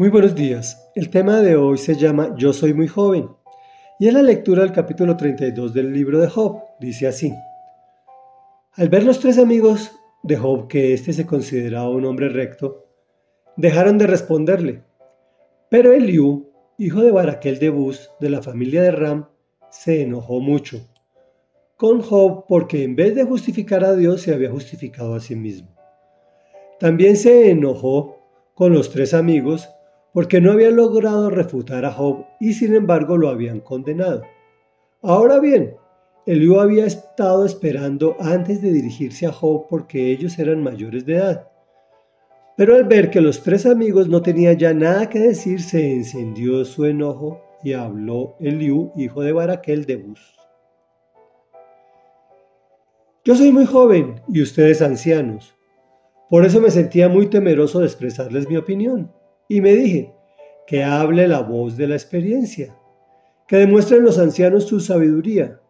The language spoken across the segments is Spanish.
Muy buenos días. El tema de hoy se llama Yo soy muy joven y es la lectura del capítulo 32 del libro de Job. Dice así. Al ver los tres amigos de Job que éste se consideraba un hombre recto, dejaron de responderle. Pero Eliú, hijo de Baraquel de Bus, de la familia de Ram, se enojó mucho con Job porque en vez de justificar a Dios se había justificado a sí mismo. También se enojó con los tres amigos porque no habían logrado refutar a Job y sin embargo lo habían condenado. Ahora bien, Eliú había estado esperando antes de dirigirse a Job porque ellos eran mayores de edad. Pero al ver que los tres amigos no tenían ya nada que decir, se encendió su enojo y habló Eliú, hijo de Baraquel de Bus. Yo soy muy joven y ustedes ancianos. Por eso me sentía muy temeroso de expresarles mi opinión y me dije, que hable la voz de la experiencia, que demuestren los ancianos su sabiduría.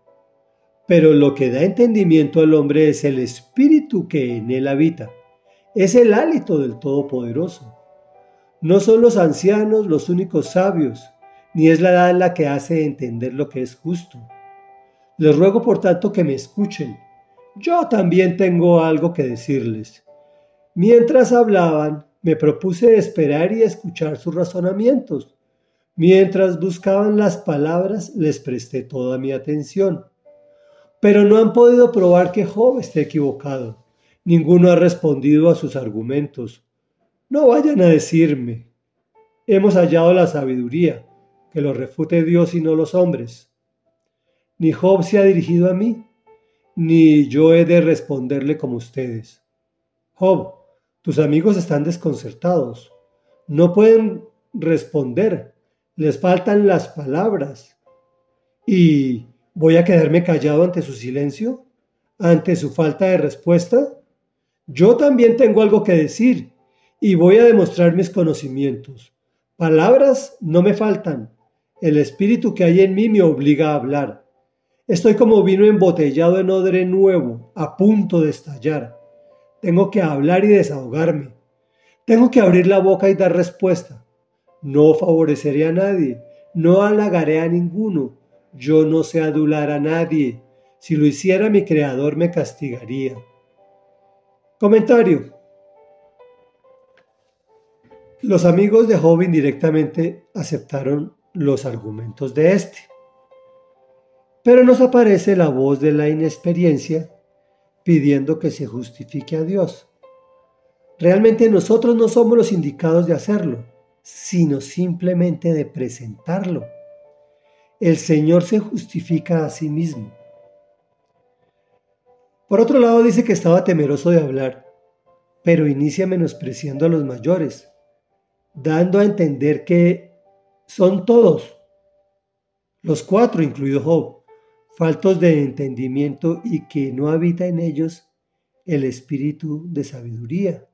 Pero lo que da entendimiento al hombre es el espíritu que en él habita, es el hálito del Todopoderoso. No son los ancianos los únicos sabios, ni es la edad la que hace entender lo que es justo. Les ruego por tanto que me escuchen. Yo también tengo algo que decirles. Mientras hablaban, me propuse esperar y escuchar sus razonamientos. Mientras buscaban las palabras, les presté toda mi atención. Pero no han podido probar que Job esté equivocado. Ninguno ha respondido a sus argumentos. No vayan a decirme, hemos hallado la sabiduría, que lo refute Dios y no los hombres. Ni Job se ha dirigido a mí, ni yo he de responderle como ustedes. Job, tus amigos están desconcertados. No pueden responder. Les faltan las palabras. ¿Y voy a quedarme callado ante su silencio? ¿Ante su falta de respuesta? Yo también tengo algo que decir y voy a demostrar mis conocimientos. Palabras no me faltan. El espíritu que hay en mí me obliga a hablar. Estoy como vino embotellado en odre nuevo, a punto de estallar. Tengo que hablar y desahogarme. Tengo que abrir la boca y dar respuesta. No favoreceré a nadie, no halagaré a ninguno. Yo no sé adular a nadie. Si lo hiciera mi creador me castigaría. Comentario. Los amigos de Job indirectamente aceptaron los argumentos de este. Pero nos aparece la voz de la inexperiencia pidiendo que se justifique a Dios. Realmente nosotros no somos los indicados de hacerlo, sino simplemente de presentarlo. El Señor se justifica a sí mismo. Por otro lado dice que estaba temeroso de hablar, pero inicia menospreciando a los mayores, dando a entender que son todos, los cuatro, incluido Job, faltos de entendimiento y que no habita en ellos el espíritu de sabiduría.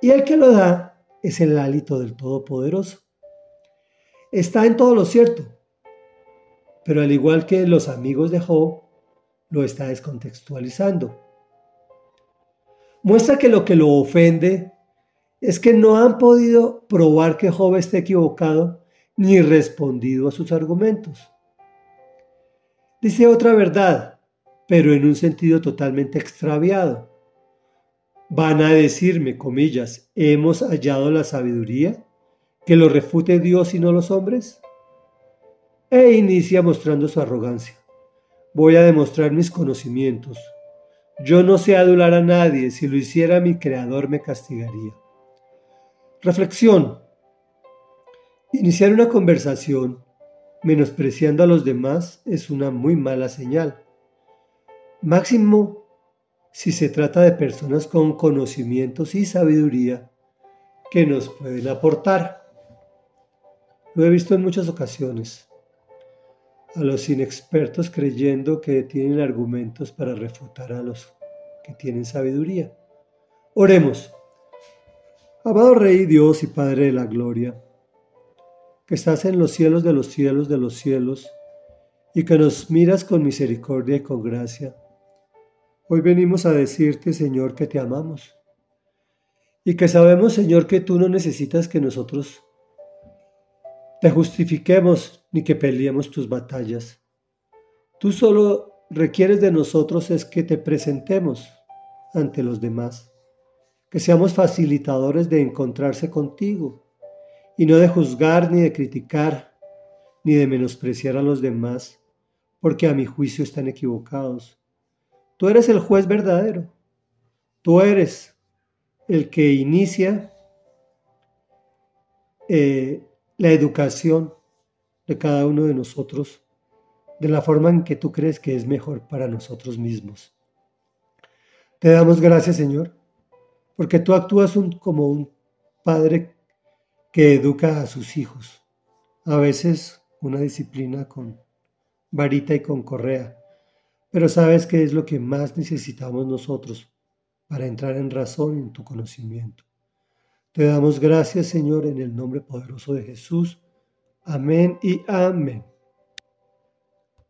Y el que lo da es el hálito del Todopoderoso. Está en todo lo cierto, pero al igual que los amigos de Job, lo está descontextualizando. Muestra que lo que lo ofende es que no han podido probar que Job esté equivocado ni respondido a sus argumentos. Dice otra verdad, pero en un sentido totalmente extraviado. Van a decirme, comillas, ¿hemos hallado la sabiduría? ¿Que lo refute Dios y no los hombres? E inicia mostrando su arrogancia. Voy a demostrar mis conocimientos. Yo no sé adular a nadie, si lo hiciera mi creador me castigaría. Reflexión. Iniciar una conversación menospreciando a los demás es una muy mala señal. Máximo si se trata de personas con conocimientos y sabiduría que nos pueden aportar. Lo he visto en muchas ocasiones. A los inexpertos creyendo que tienen argumentos para refutar a los que tienen sabiduría. Oremos. Amado Rey Dios y Padre de la Gloria, que estás en los cielos de los cielos de los cielos, y que nos miras con misericordia y con gracia. Hoy venimos a decirte, Señor, que te amamos y que sabemos, Señor, que tú no necesitas que nosotros te justifiquemos ni que peleemos tus batallas. Tú solo requieres de nosotros es que te presentemos ante los demás, que seamos facilitadores de encontrarse contigo y no de juzgar ni de criticar ni de menospreciar a los demás, porque a mi juicio están equivocados. Tú eres el juez verdadero, tú eres el que inicia eh, la educación de cada uno de nosotros de la forma en que tú crees que es mejor para nosotros mismos. Te damos gracias, Señor, porque tú actúas como un padre que educa a sus hijos, a veces una disciplina con varita y con correa, pero sabes que es lo que más necesitamos nosotros para entrar en razón en tu conocimiento. Te damos gracias, Señor, en el nombre poderoso de Jesús. Amén y amén.